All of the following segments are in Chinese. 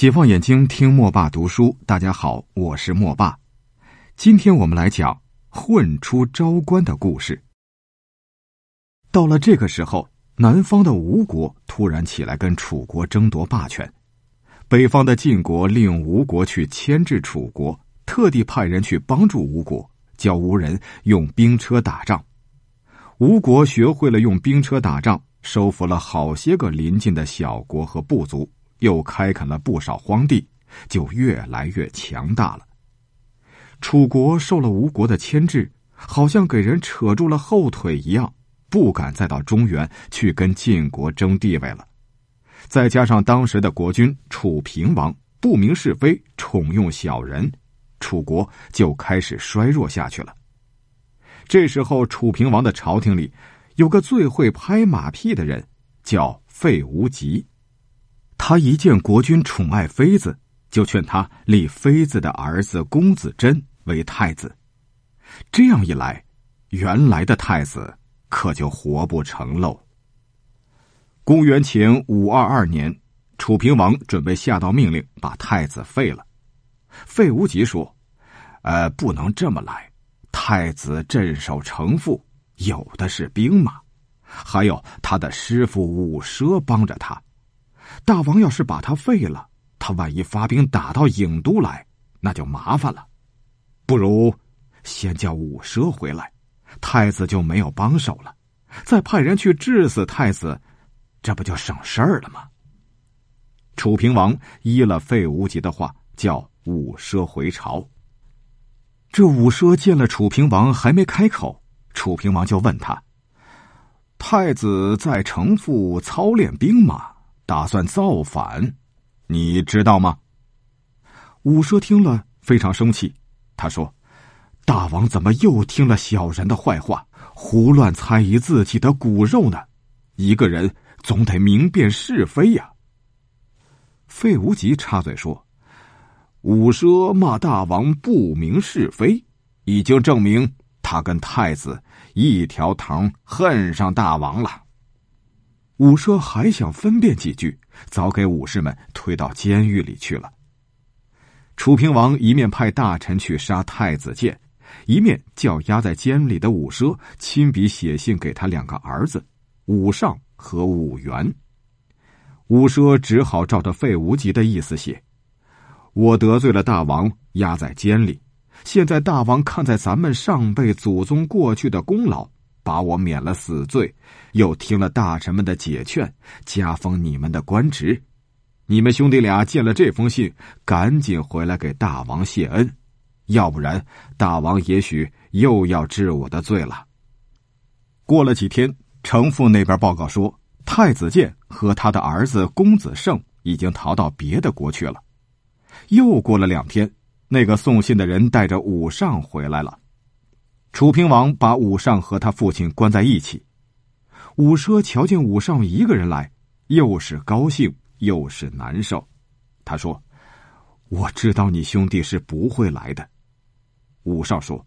解放眼睛，听莫爸读书。大家好，我是莫爸。今天我们来讲混出昭关的故事。到了这个时候，南方的吴国突然起来跟楚国争夺霸权，北方的晋国利用吴国去牵制楚国，特地派人去帮助吴国，教吴人用兵车打仗。吴国学会了用兵车打仗，收服了好些个邻近的小国和部族。又开垦了不少荒地，就越来越强大了。楚国受了吴国的牵制，好像给人扯住了后腿一样，不敢再到中原去跟晋国争地位了。再加上当时的国君楚平王不明是非，宠用小人，楚国就开始衰弱下去了。这时候，楚平王的朝廷里有个最会拍马屁的人，叫费无极。他一见国君宠爱妃子，就劝他立妃子的儿子公子真为太子。这样一来，原来的太子可就活不成喽。公元前五二二年，楚平王准备下道命令把太子废了。费无极说：“呃，不能这么来。太子镇守城父，有的是兵马，还有他的师傅伍奢帮着他。”大王要是把他废了，他万一发兵打到郢都来，那就麻烦了。不如先叫伍奢回来，太子就没有帮手了。再派人去治死太子，这不就省事儿了吗？楚平王依了费无极的话，叫伍奢回朝。这伍奢见了楚平王，还没开口，楚平王就问他：“太子在城父操练兵马。”打算造反，你知道吗？伍奢听了非常生气，他说：“大王怎么又听了小人的坏话，胡乱猜疑自己的骨肉呢？一个人总得明辨是非呀。”费无极插嘴说：“伍奢骂大王不明是非，已经证明他跟太子一条藤恨上大王了。”伍奢还想分辨几句，早给武士们推到监狱里去了。楚平王一面派大臣去杀太子建，一面叫押在监里的武奢亲笔写信给他两个儿子武尚和武元。武奢只好照着费无极的意思写：“我得罪了大王，押在监里。现在大王看在咱们上辈祖宗过去的功劳。”把我免了死罪，又听了大臣们的解劝，加封你们的官职。你们兄弟俩见了这封信，赶紧回来给大王谢恩，要不然大王也许又要治我的罪了。过了几天，程父那边报告说，太子建和他的儿子公子胜已经逃到别的国去了。又过了两天，那个送信的人带着武尚回来了。楚平王把武尚和他父亲关在一起。武奢瞧见武尚一个人来，又是高兴又是难受。他说：“我知道你兄弟是不会来的。”武尚说：“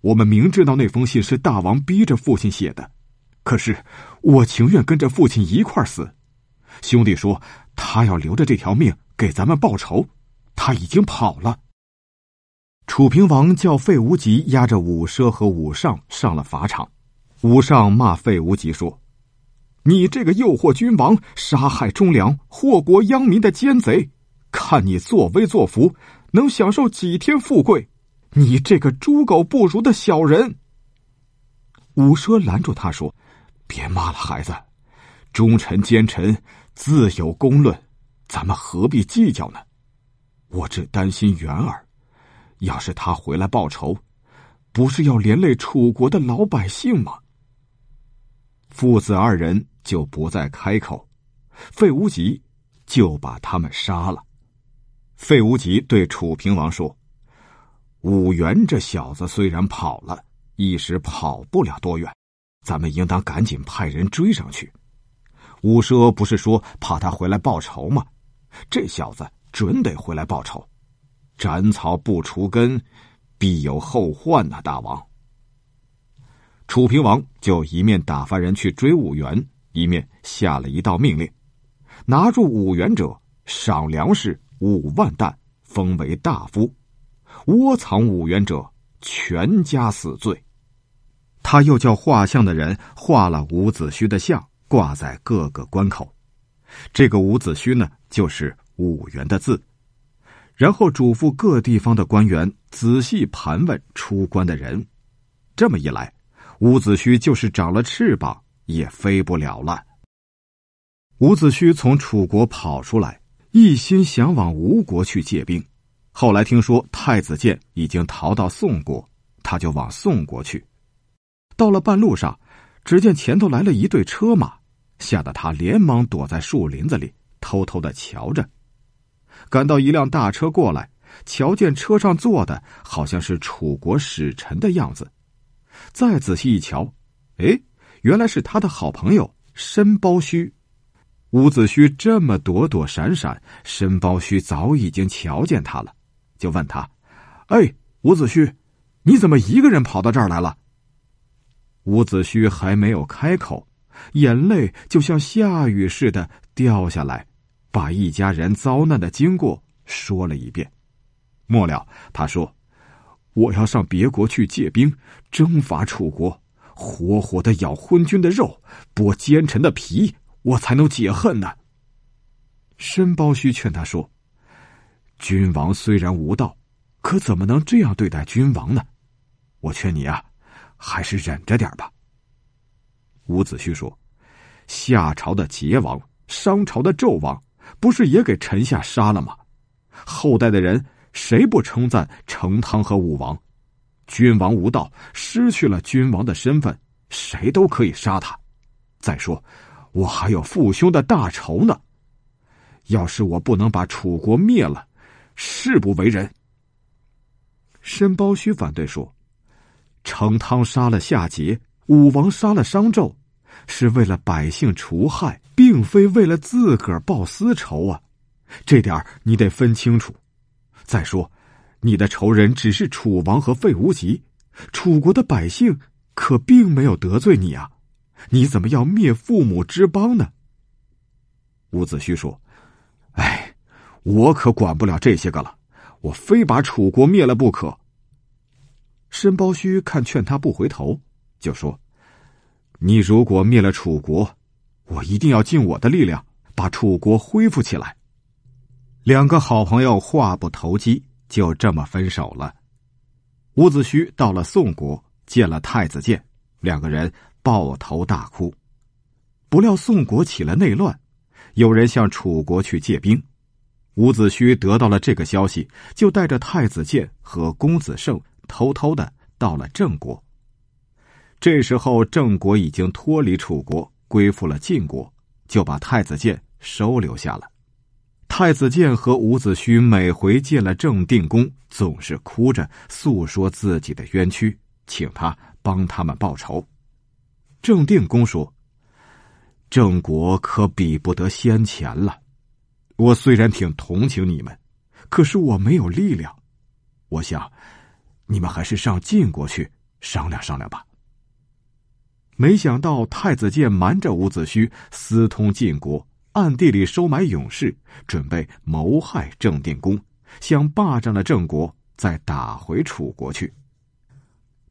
我们明知道那封信是大王逼着父亲写的，可是我情愿跟着父亲一块死。兄弟说他要留着这条命给咱们报仇，他已经跑了。”楚平王叫费无极押着武奢和武尚上了法场，武尚骂费无极说：“你这个诱惑君王、杀害忠良、祸国殃民的奸贼，看你作威作福，能享受几天富贵？你这个猪狗不如的小人！”武奢拦住他说：“别骂了，孩子，忠臣奸臣自有公论，咱们何必计较呢？我只担心元儿。”要是他回来报仇，不是要连累楚国的老百姓吗？父子二人就不再开口，费无极就把他们杀了。费无极对楚平王说：“武元这小子虽然跑了，一时跑不了多远，咱们应当赶紧派人追上去。武奢不是说怕他回来报仇吗？这小子准得回来报仇。”斩草不除根，必有后患呐！大王，楚平王就一面打发人去追武元，一面下了一道命令：拿住武元者，赏粮食五万担，封为大夫。窝藏五元者，全家死罪。他又叫画像的人画了伍子胥的像，挂在各个关口。这个伍子胥呢，就是五元的字。然后嘱咐各地方的官员仔细盘问出关的人。这么一来，伍子胥就是长了翅膀也飞不了了。伍子胥从楚国跑出来，一心想往吴国去借兵。后来听说太子建已经逃到宋国，他就往宋国去。到了半路上，只见前头来了一队车马，吓得他连忙躲在树林子里，偷偷的瞧着。赶到一辆大车过来，瞧见车上坐的好像是楚国使臣的样子。再仔细一瞧，哎，原来是他的好朋友申包胥。伍子胥这么躲躲闪闪，申包胥早已经瞧见他了，就问他：“哎，伍子胥，你怎么一个人跑到这儿来了？”伍子胥还没有开口，眼泪就像下雨似的掉下来，把一家人遭难的经过说了一遍。末了，他说：“我要上别国去借兵，征伐楚国，活活的咬昏君的肉，剥奸臣的皮。”我才能解恨呢。申包胥劝他说：“君王虽然无道，可怎么能这样对待君王呢？我劝你啊，还是忍着点吧。”伍子胥说：“夏朝的桀王、商朝的纣王，不是也给臣下杀了吗？后代的人谁不称赞成汤和武王？君王无道，失去了君王的身份，谁都可以杀他。再说。”我还有父兄的大仇呢，要是我不能把楚国灭了，誓不为人。申包胥反对说：“成汤杀了夏桀，武王杀了商纣，是为了百姓除害，并非为了自个儿报私仇啊！这点你得分清楚。再说，你的仇人只是楚王和费无极，楚国的百姓可并没有得罪你啊。”你怎么要灭父母之邦呢？伍子胥说：“哎，我可管不了这些个了，我非把楚国灭了不可。”申包胥看劝他不回头，就说：“你如果灭了楚国，我一定要尽我的力量把楚国恢复起来。”两个好朋友话不投机，就这么分手了。伍子胥到了宋国，见了太子建，两个人。抱头大哭，不料宋国起了内乱，有人向楚国去借兵。伍子胥得到了这个消息，就带着太子建和公子胜偷偷的到了郑国。这时候，郑国已经脱离楚国，归附了晋国，就把太子建收留下了。太子建和伍子胥每回见了郑定公，总是哭着诉说自己的冤屈，请他帮他们报仇。郑定公说：“郑国可比不得先前了。我虽然挺同情你们，可是我没有力量。我想，你们还是上晋国去商量商量吧。”没想到太子建瞒着伍子胥，私通晋国，暗地里收买勇士，准备谋害郑定公，想霸占了郑国，再打回楚国去。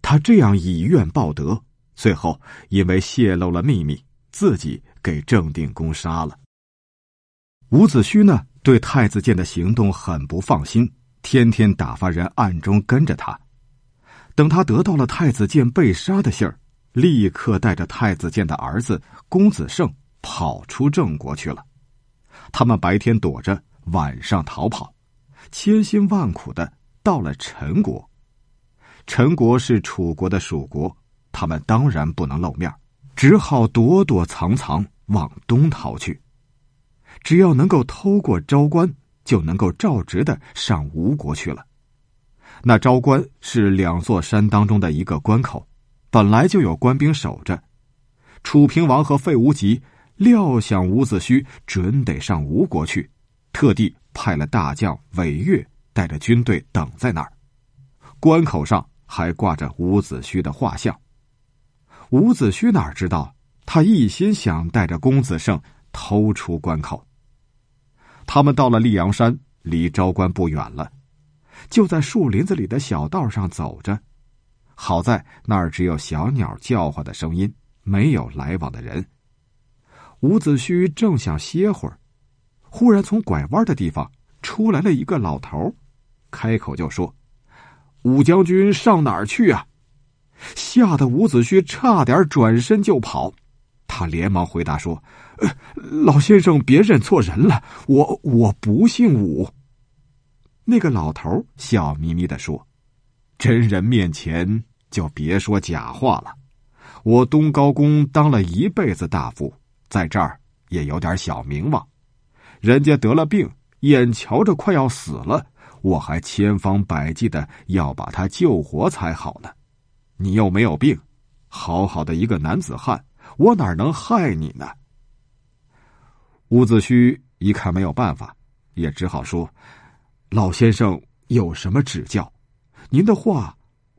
他这样以怨报德。最后，因为泄露了秘密，自己给郑定公杀了。伍子胥呢，对太子建的行动很不放心，天天打发人暗中跟着他。等他得到了太子建被杀的信儿，立刻带着太子建的儿子公子胜跑出郑国去了。他们白天躲着，晚上逃跑，千辛万苦的到了陈国。陈国是楚国的属国。他们当然不能露面，只好躲躲藏藏往东逃去。只要能够偷过昭关，就能够照直的上吴国去了。那昭关是两座山当中的一个关口，本来就有官兵守着。楚平王和费无极料想伍子胥准得上吴国去，特地派了大将韦越带着军队等在那儿。关口上还挂着伍子胥的画像。伍子胥哪知道，他一心想带着公子胜偷出关口。他们到了溧阳山，离昭关不远了，就在树林子里的小道上走着。好在那儿只有小鸟叫唤的声音，没有来往的人。伍子胥正想歇会儿，忽然从拐弯的地方出来了一个老头，开口就说：“伍将军上哪儿去啊？”吓得伍子胥差点转身就跑。他连忙回答说：“呃老先生，别认错人了，我我不姓伍。”那个老头笑眯眯的说：“真人面前就别说假话了。我东高公当了一辈子大夫，在这儿也有点小名望。人家得了病，眼瞧着快要死了，我还千方百计的要把他救活才好呢。你又没有病，好好的一个男子汉。”我哪能害你呢？伍子胥一看没有办法，也只好说：“老先生有什么指教？您的话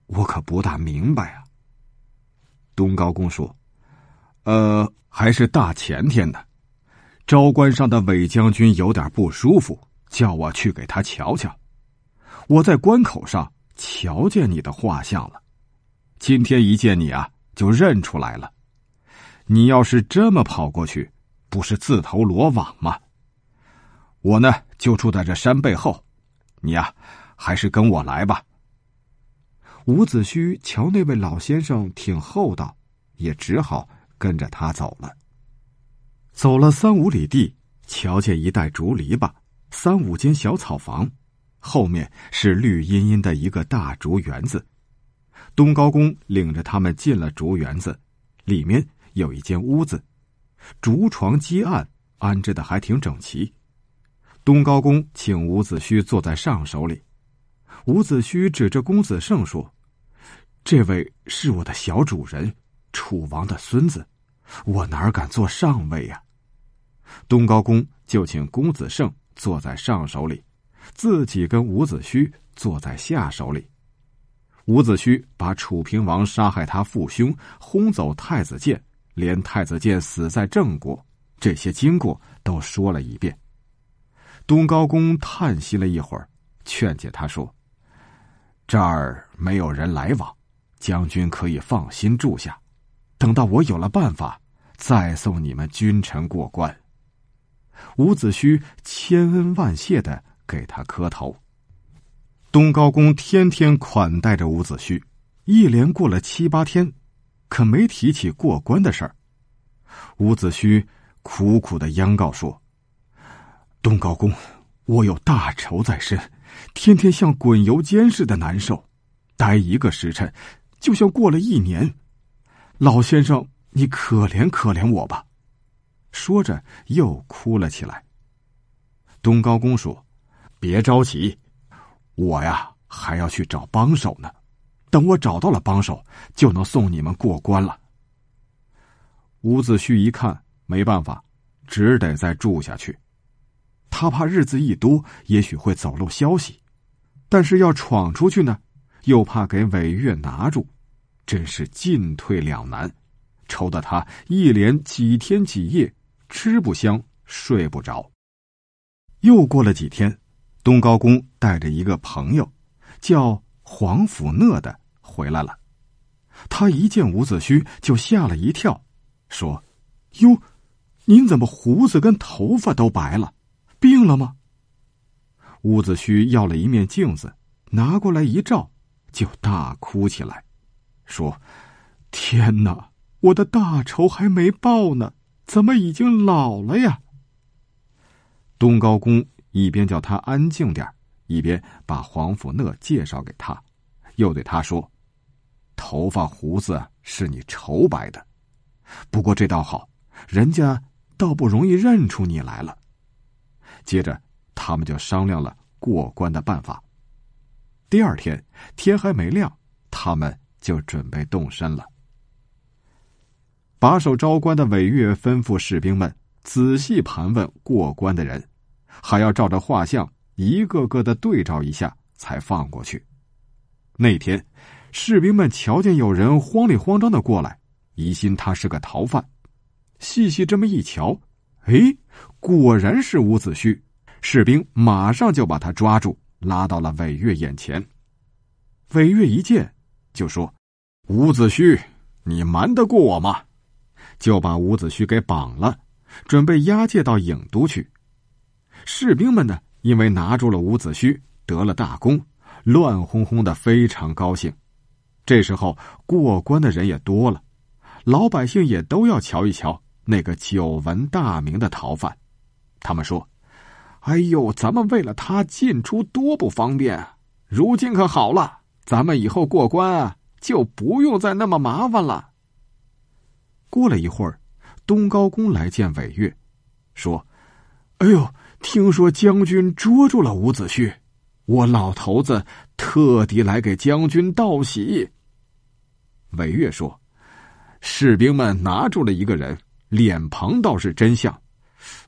我可不大明白啊。”东高公说：“呃，还是大前天呢，昭关上的韦将军有点不舒服，叫我去给他瞧瞧。我在关口上瞧见你的画像了，今天一见你啊，就认出来了。”你要是这么跑过去，不是自投罗网吗？我呢，就住在这山背后，你呀，还是跟我来吧。伍子胥瞧那位老先生挺厚道，也只好跟着他走了。走了三五里地，瞧见一带竹篱笆，三五间小草房，后面是绿茵茵的一个大竹园子。东高公领着他们进了竹园子，里面。有一间屋子，竹床积案，安置的还挺整齐。东高公请伍子胥坐在上首里，伍子胥指着公子胜说：“这位是我的小主人，楚王的孙子，我哪敢坐上位呀？”东高公就请公子胜坐在上手里，自己跟伍子胥坐在下手里。伍子胥把楚平王杀害他父兄，轰走太子建。连太子建死在郑国，这些经过都说了一遍。东高公叹息了一会儿，劝解他说：“这儿没有人来往，将军可以放心住下。等到我有了办法，再送你们君臣过关。”伍子胥千恩万谢的给他磕头。东高公天天款待着伍子胥，一连过了七八天。可没提起过关的事儿。伍子胥苦苦的央告说：“东高公，我有大仇在身，天天像滚油煎似的难受，待一个时辰，就像过了一年。老先生，你可怜可怜我吧。”说着又哭了起来。东高公说：“别着急，我呀还要去找帮手呢。”等我找到了帮手，就能送你们过关了。伍子胥一看没办法，只得再住下去。他怕日子一多，也许会走漏消息；但是要闯出去呢，又怕给韦月拿住，真是进退两难，愁得他一连几天几夜吃不香，睡不着。又过了几天，东高公带着一个朋友，叫黄甫讷的。回来了，他一见伍子胥就吓了一跳，说：“哟，您怎么胡子跟头发都白了？病了吗？”伍子胥要了一面镜子，拿过来一照，就大哭起来，说：“天哪，我的大仇还没报呢，怎么已经老了呀？”东高公一边叫他安静点一边把黄甫讷介绍给他，又对他说。头发胡子是你愁白的，不过这倒好，人家倒不容易认出你来了。接着，他们就商量了过关的办法。第二天天还没亮，他们就准备动身了。把守昭关的韦月吩咐士兵们仔细盘问过关的人，还要照着画像一个个的对照一下，才放过去。那天。士兵们瞧见有人慌里慌张的过来，疑心他是个逃犯。细细这么一瞧，哎，果然是伍子胥，士兵马上就把他抓住，拉到了韦月眼前。韦月一见，就说：“伍子胥，你瞒得过我吗？”就把伍子胥给绑了，准备押解到郢都去。士兵们呢，因为拿住了伍子胥，得了大功，乱哄哄的，非常高兴。这时候过关的人也多了，老百姓也都要瞧一瞧那个久闻大名的逃犯。他们说：“哎呦，咱们为了他进出多不方便，如今可好了，咱们以后过关啊，就不用再那么麻烦了。”过了一会儿，东高公来见韦月，说：“哎呦，听说将军捉住了伍子胥，我老头子特地来给将军道喜。”韦月说：“士兵们拿住了一个人，脸庞倒是真像，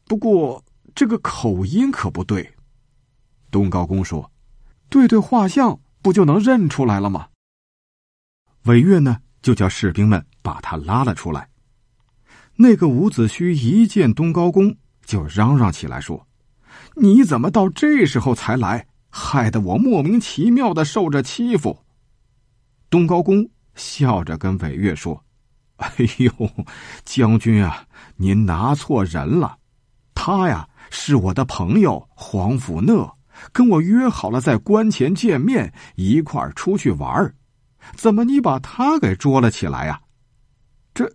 不过这个口音可不对。”东高公说：“对对画像，不就能认出来了吗？”韦月呢，就叫士兵们把他拉了出来。那个伍子胥一见东高公，就嚷嚷起来说：“你怎么到这时候才来？害得我莫名其妙的受着欺负。”东高公。笑着跟韦月说：“ 哎呦，将军啊，您拿错人了。他呀是我的朋友黄甫讷，跟我约好了在关前见面，一块儿出去玩儿怎么你把他给捉了起来呀？”这，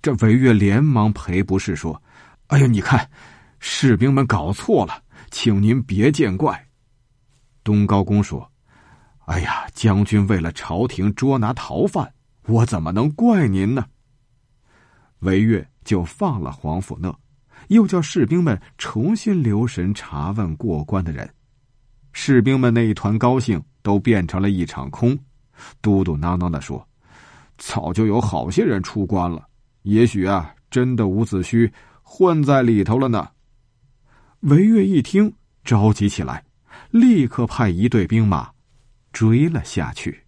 这韦月连忙赔不是说：“哎呀，你看，士兵们搞错了，请您别见怪。”东高公说。哎呀，将军为了朝廷捉拿逃犯，我怎么能怪您呢？韦越就放了黄甫讷，又叫士兵们重新留神查问过关的人。士兵们那一团高兴都变成了一场空，嘟嘟囔囔的说：“早就有好些人出关了，也许啊，真的伍子胥混在里头了呢。”韦越一听，着急起来，立刻派一队兵马。追了下去。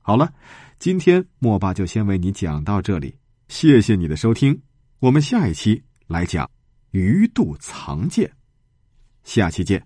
好了，今天莫爸就先为你讲到这里，谢谢你的收听。我们下一期来讲鱼肚藏剑，下期见。